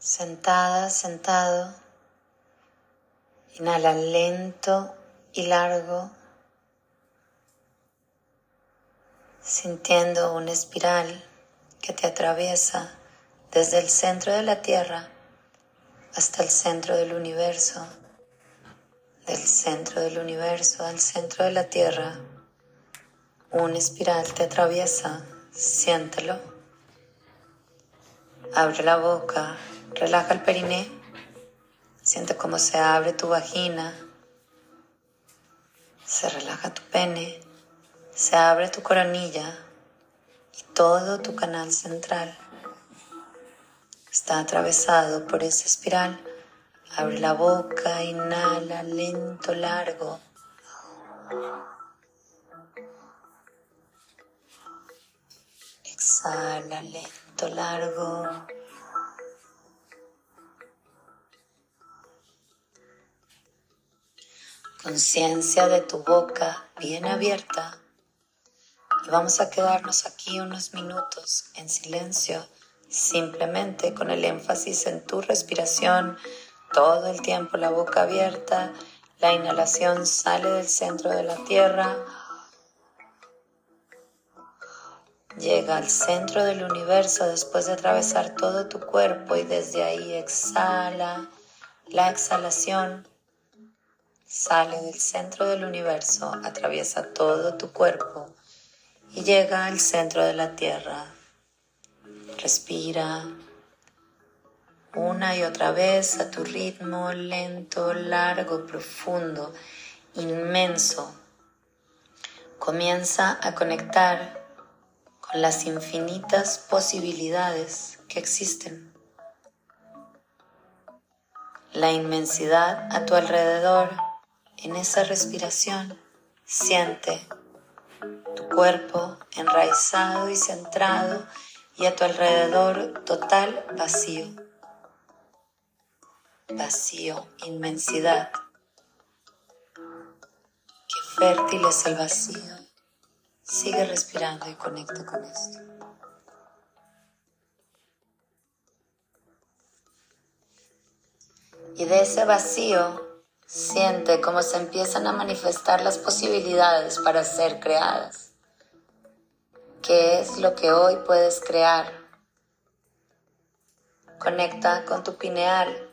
sentada, sentado. Inhala lento y largo, sintiendo una espiral que te atraviesa desde el centro de la Tierra hasta el centro del universo, del centro del universo al centro de la Tierra. Una espiral te atraviesa, siéntelo. Abre la boca, relaja el periné, siente cómo se abre tu vagina, se relaja tu pene, se abre tu coronilla y todo tu canal central está atravesado por esa espiral. Abre la boca, inhala lento, largo. Exhala lento, largo. Conciencia de tu boca bien abierta. Y vamos a quedarnos aquí unos minutos en silencio simplemente con el énfasis en tu respiración, todo el tiempo la boca abierta, la inhalación sale del centro de la tierra, llega al centro del universo después de atravesar todo tu cuerpo y desde ahí exhala, la exhalación sale del centro del universo, atraviesa todo tu cuerpo y llega al centro de la tierra. Respira una y otra vez a tu ritmo lento, largo, profundo, inmenso. Comienza a conectar con las infinitas posibilidades que existen. La inmensidad a tu alrededor en esa respiración. Siente tu cuerpo enraizado y centrado y a tu alrededor total vacío. Vacío, inmensidad. Qué fértil es el vacío. Sigue respirando y conecta con esto. Y de ese vacío siente cómo se empiezan a manifestar las posibilidades para ser creadas qué es lo que hoy puedes crear. Conecta con tu pineal.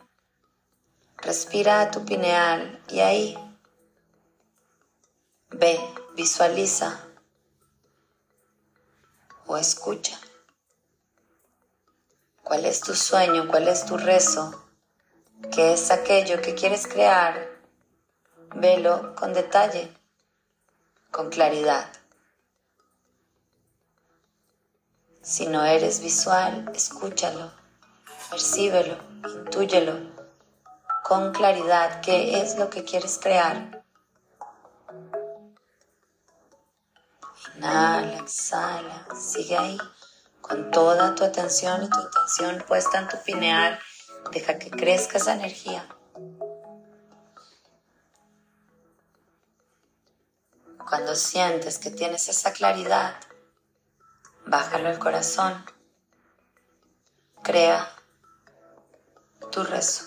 Respira a tu pineal y ahí ve, visualiza o escucha. ¿Cuál es tu sueño? ¿Cuál es tu rezo? ¿Qué es aquello que quieres crear? Velo con detalle, con claridad. Si no eres visual, escúchalo, percíbelo, intúyelo con claridad qué es lo que quieres crear. Inhala, exhala, sigue ahí con toda tu atención y tu atención puesta en tu pineal. Deja que crezca esa energía. Cuando sientes que tienes esa claridad, bájalo al corazón, crea tu rezo.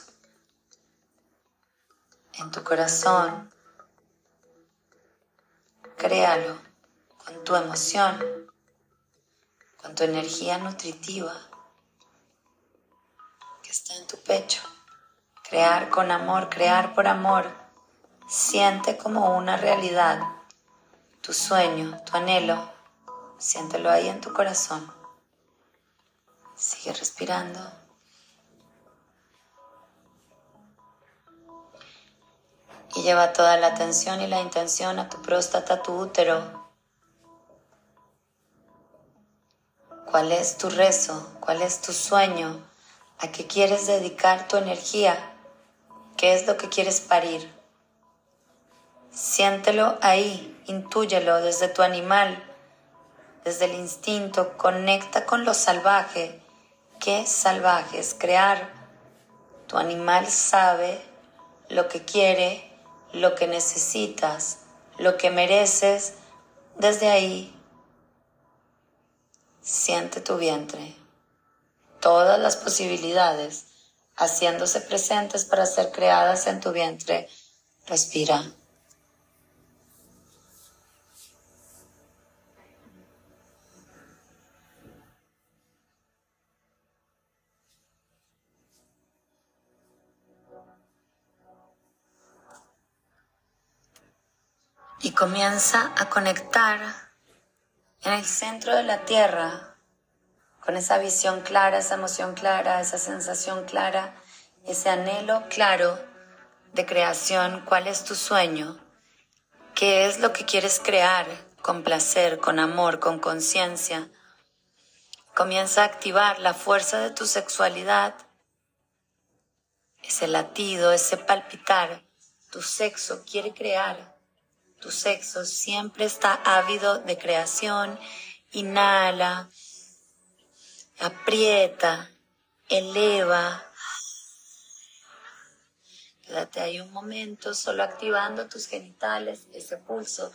En tu corazón, créalo con tu emoción, con tu energía nutritiva que está en tu pecho. Crear con amor, crear por amor. Siente como una realidad tu sueño, tu anhelo Siéntelo ahí en tu corazón. Sigue respirando. Y lleva toda la atención y la intención a tu próstata, a tu útero. ¿Cuál es tu rezo? ¿Cuál es tu sueño? ¿A qué quieres dedicar tu energía? ¿Qué es lo que quieres parir? Siéntelo ahí, intúyelo desde tu animal, desde el instinto, conecta con lo salvaje. ¿Qué salvaje es crear? Tu animal sabe lo que quiere, lo que necesitas, lo que mereces. Desde ahí, siente tu vientre, todas las posibilidades haciéndose presentes para ser creadas en tu vientre. Respira. Y comienza a conectar en el centro de la tierra con esa visión clara, esa emoción clara, esa sensación clara, ese anhelo claro de creación, cuál es tu sueño, qué es lo que quieres crear con placer, con amor, con conciencia. Comienza a activar la fuerza de tu sexualidad, ese latido, ese palpitar. Tu sexo quiere crear. Tu sexo siempre está ávido de creación. Inhala aprieta, eleva. Quédate ahí un momento solo activando tus genitales, ese pulso,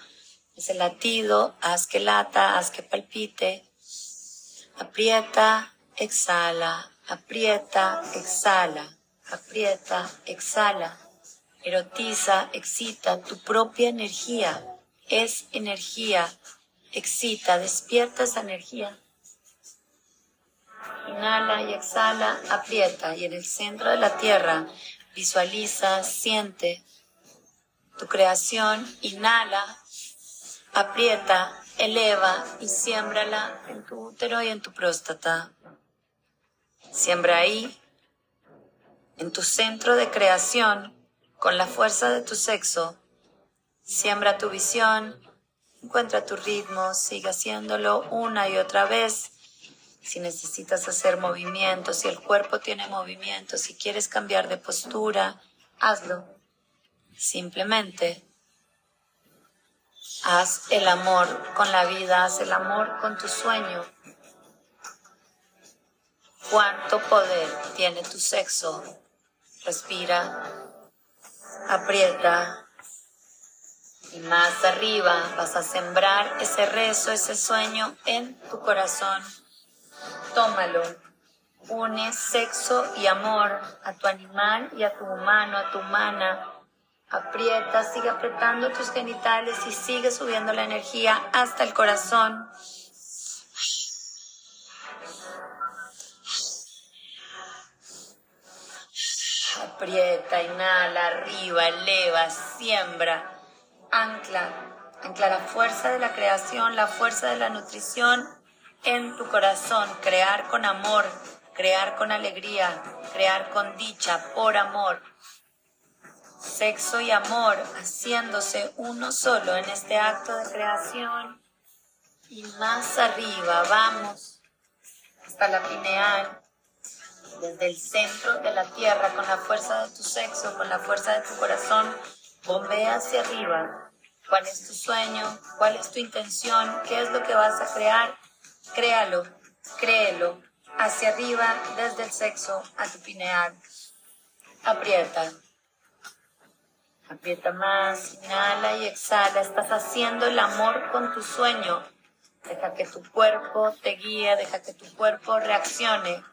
ese latido, haz que lata, haz que palpite. Aprieta, exhala, aprieta, exhala, aprieta, exhala. Erotiza, excita tu propia energía. Es energía. Excita, despierta esa energía. Inhala y exhala, aprieta y en el centro de la tierra visualiza, siente tu creación, inhala, aprieta, eleva y siémbrala en tu útero y en tu próstata. Siembra ahí, en tu centro de creación, con la fuerza de tu sexo. Siembra tu visión, encuentra tu ritmo, sigue haciéndolo una y otra vez si necesitas hacer movimientos, si el cuerpo tiene movimiento, si quieres cambiar de postura, hazlo. Simplemente haz el amor con la vida, haz el amor con tu sueño. ¿Cuánto poder tiene tu sexo? Respira, aprieta y más arriba vas a sembrar ese rezo, ese sueño en tu corazón tómalo. Une sexo y amor a tu animal y a tu humano, a tu humana. Aprieta, sigue apretando tus genitales y sigue subiendo la energía hasta el corazón. Aprieta, inhala, arriba, eleva, siembra, ancla, ancla la fuerza de la creación, la fuerza de la nutrición en tu corazón, crear con amor, crear con alegría, crear con dicha, por amor. Sexo y amor haciéndose uno solo en este acto de creación. Y más arriba, vamos hasta la pineal, desde el centro de la tierra, con la fuerza de tu sexo, con la fuerza de tu corazón, bombea hacia arriba. ¿Cuál es tu sueño? ¿Cuál es tu intención? ¿Qué es lo que vas a crear? Créalo, créelo, hacia arriba, desde el sexo a tu pineal. Aprieta. Aprieta más, inhala y exhala. Estás haciendo el amor con tu sueño. Deja que tu cuerpo te guíe, deja que tu cuerpo reaccione.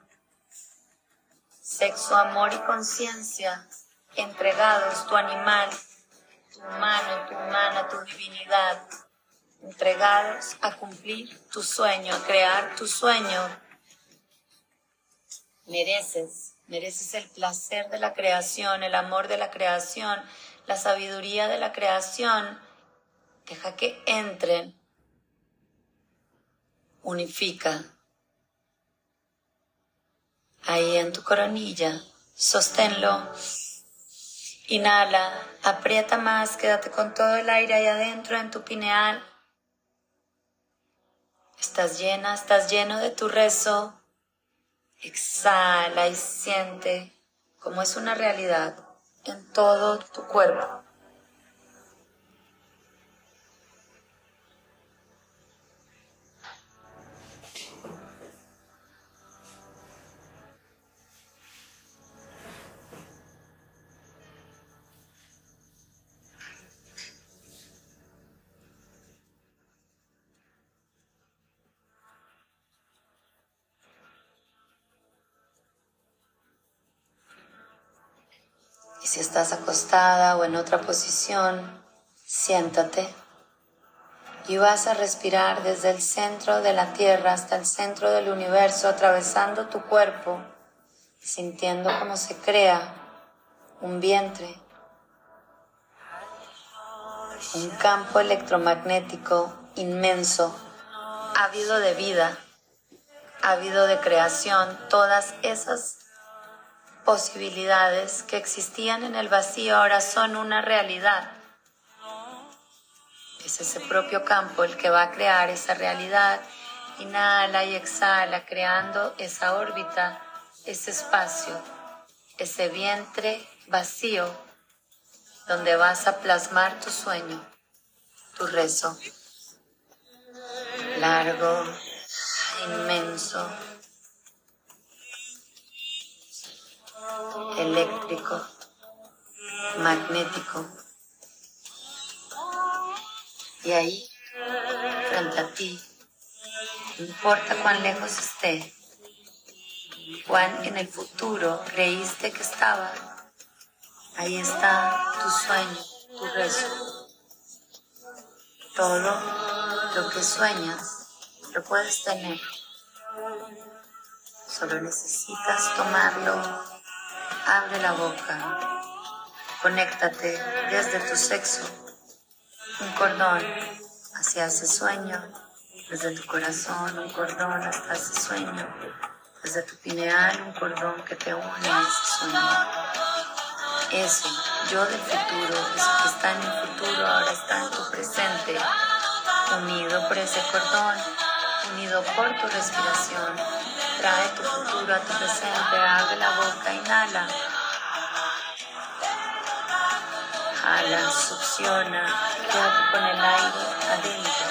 Sexo, amor y conciencia entregados, tu animal, tu humano, tu humana, tu divinidad entregados a cumplir tu sueño, a crear tu sueño. Mereces, mereces el placer de la creación, el amor de la creación, la sabiduría de la creación. Deja que entren. Unifica. Ahí en tu coronilla, sosténlo. Inhala, aprieta más, quédate con todo el aire ahí adentro en tu pineal. Estás llena, estás lleno de tu rezo. Exhala y siente como es una realidad en todo tu cuerpo. Y si estás acostada o en otra posición, siéntate. Y vas a respirar desde el centro de la tierra hasta el centro del universo, atravesando tu cuerpo, sintiendo cómo se crea un vientre, un campo electromagnético inmenso, ávido de vida, ávido de creación, todas esas posibilidades que existían en el vacío ahora son una realidad es ese propio campo el que va a crear esa realidad. Inhala y exhala, creando esa órbita, ese espacio, ese vientre vacío donde vas a plasmar tu sueño, tu rezo. Largo, inmenso, eléctrico, magnético. Y ahí, frente a ti, no importa cuán lejos esté, cuán en el futuro creíste que estaba, ahí está tu sueño, tu rezo. Todo lo que sueñas lo puedes tener. Solo necesitas tomarlo. Abre la boca. Conéctate desde tu sexo un cordón hacia ese sueño, desde tu corazón, un cordón hasta ese sueño, desde tu pineal, un cordón que te une a ese sueño. Ese yo del futuro, eso que está en el futuro, ahora está en tu presente, unido por ese cordón, unido por tu respiración. Trae tu futuro a tu presente, abre la boca, inhala. Jala, succiona, quédate con el aire adentro.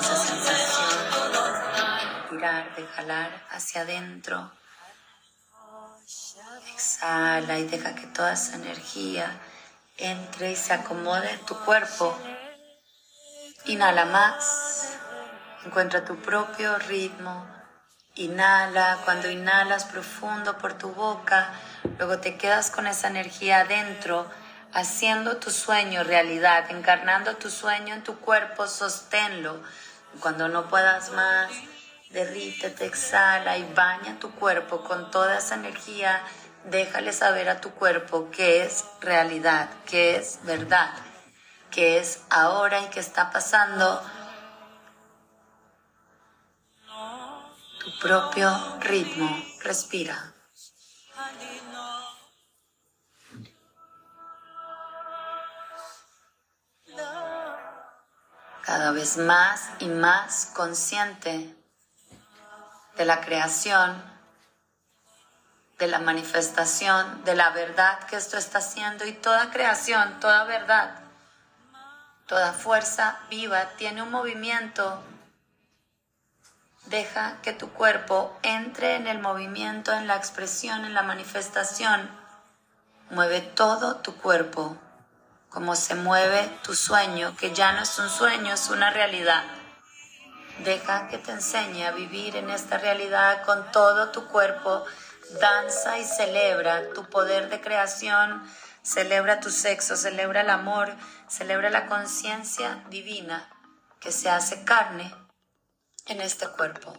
Esa sensación de tirar, de jalar hacia adentro. Exhala y deja que toda esa energía entre y se acomode en tu cuerpo. Inhala más. Encuentra tu propio ritmo. Inhala, cuando inhalas profundo por tu boca, luego te quedas con esa energía adentro haciendo tu sueño realidad, encarnando tu sueño en tu cuerpo, sosténlo. Cuando no puedas más, derrítete, exhala y baña tu cuerpo con toda esa energía. Déjale saber a tu cuerpo que es realidad, que es verdad, que es ahora y que está pasando tu propio ritmo. Respira. cada vez más y más consciente de la creación, de la manifestación, de la verdad que esto está haciendo y toda creación, toda verdad, toda fuerza viva tiene un movimiento. Deja que tu cuerpo entre en el movimiento, en la expresión, en la manifestación. Mueve todo tu cuerpo cómo se mueve tu sueño, que ya no es un sueño, es una realidad. Deja que te enseñe a vivir en esta realidad con todo tu cuerpo. Danza y celebra tu poder de creación, celebra tu sexo, celebra el amor, celebra la conciencia divina que se hace carne en este cuerpo.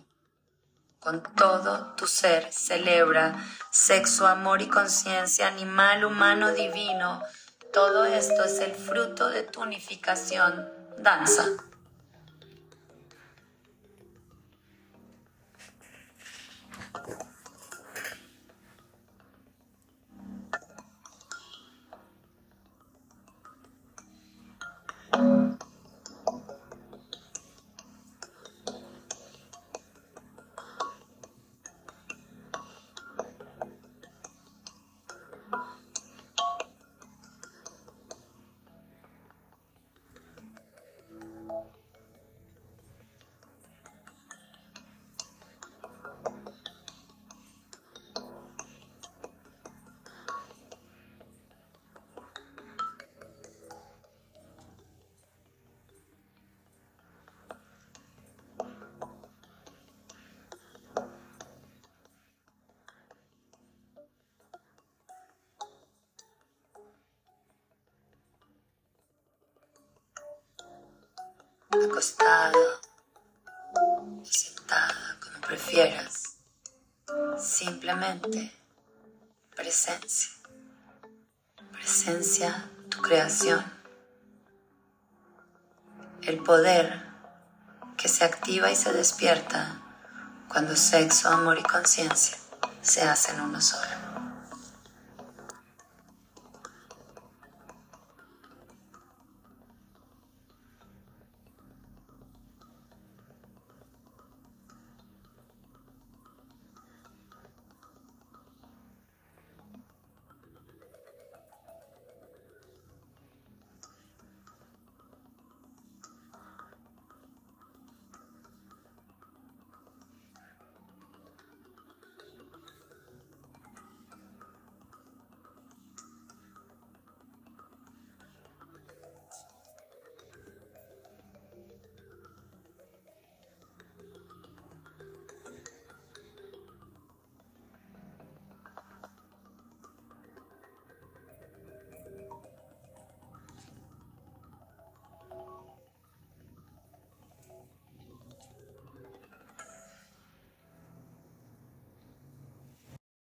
Con todo tu ser celebra sexo, amor y conciencia, animal, humano, divino. Todo esto es el fruto de tu unificación, danza. Acostado, sentada, como prefieras. Simplemente presencia. Presencia, tu creación. El poder que se activa y se despierta cuando sexo, amor y conciencia se hacen uno solo.